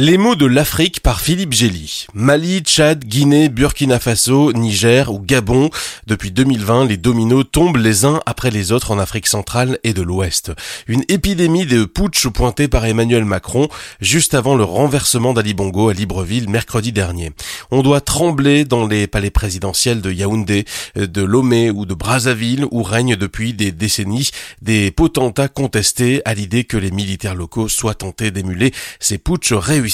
Les mots de l'Afrique par Philippe Gély. Mali, Tchad, Guinée, Burkina Faso, Niger ou Gabon. Depuis 2020, les dominos tombent les uns après les autres en Afrique centrale et de l'Ouest. Une épidémie de putsch pointée par Emmanuel Macron juste avant le renversement d'Ali Bongo à Libreville mercredi dernier. On doit trembler dans les palais présidentiels de Yaoundé, de Lomé ou de Brazzaville où règnent depuis des décennies des potentats contestés à l'idée que les militaires locaux soient tentés d'émuler ces putschs réussis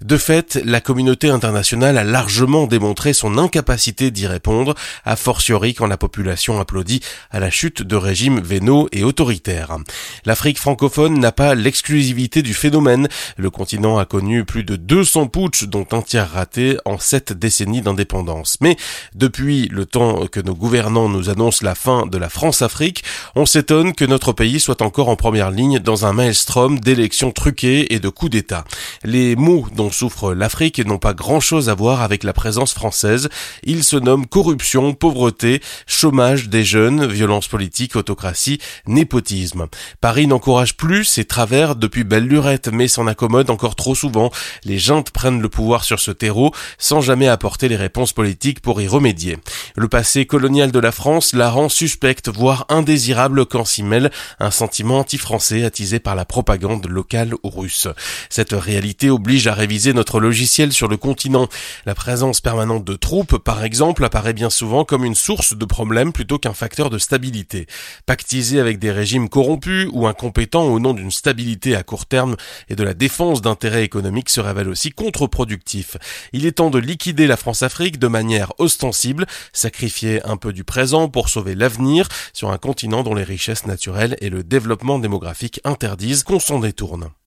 de fait, la communauté internationale a largement démontré son incapacité d'y répondre, a fortiori quand la population applaudit à la chute de régimes vénaux et autoritaires. L'Afrique francophone n'a pas l'exclusivité du phénomène. Le continent a connu plus de 200 putsch, dont un tiers raté en sept décennies d'indépendance. Mais depuis le temps que nos gouvernants nous annoncent la fin de la France-Afrique, on s'étonne que notre pays soit encore en première ligne dans un maelstrom d'élections truquées et de coups d'État. Les mots dont souffre l'Afrique n'ont pas grand-chose à voir avec la présence française. Ils se nomment corruption, pauvreté, chômage des jeunes, violence politique, autocratie, népotisme. Paris n'encourage plus ces travers depuis belle lurette, mais s'en accommode encore trop souvent. Les juntes prennent le pouvoir sur ce terreau sans jamais apporter les réponses politiques pour y remédier. Le passé colonial de la France la rend suspecte, voire indésirable quand s'y mêle un sentiment anti-français attisé par la propagande locale ou russe. Cette réalité oblige à réviser notre logiciel sur le continent. La présence permanente de troupes, par exemple, apparaît bien souvent comme une source de problèmes plutôt qu'un facteur de stabilité. Pactiser avec des régimes corrompus ou incompétents au nom d'une stabilité à court terme et de la défense d'intérêts économiques se révèle aussi contre-productif. Il est temps de liquider la France-Afrique de manière ostensible, sacrifier un peu du présent pour sauver l'avenir sur un continent les richesses naturelles et le développement démographique interdisent qu'on s'en détourne.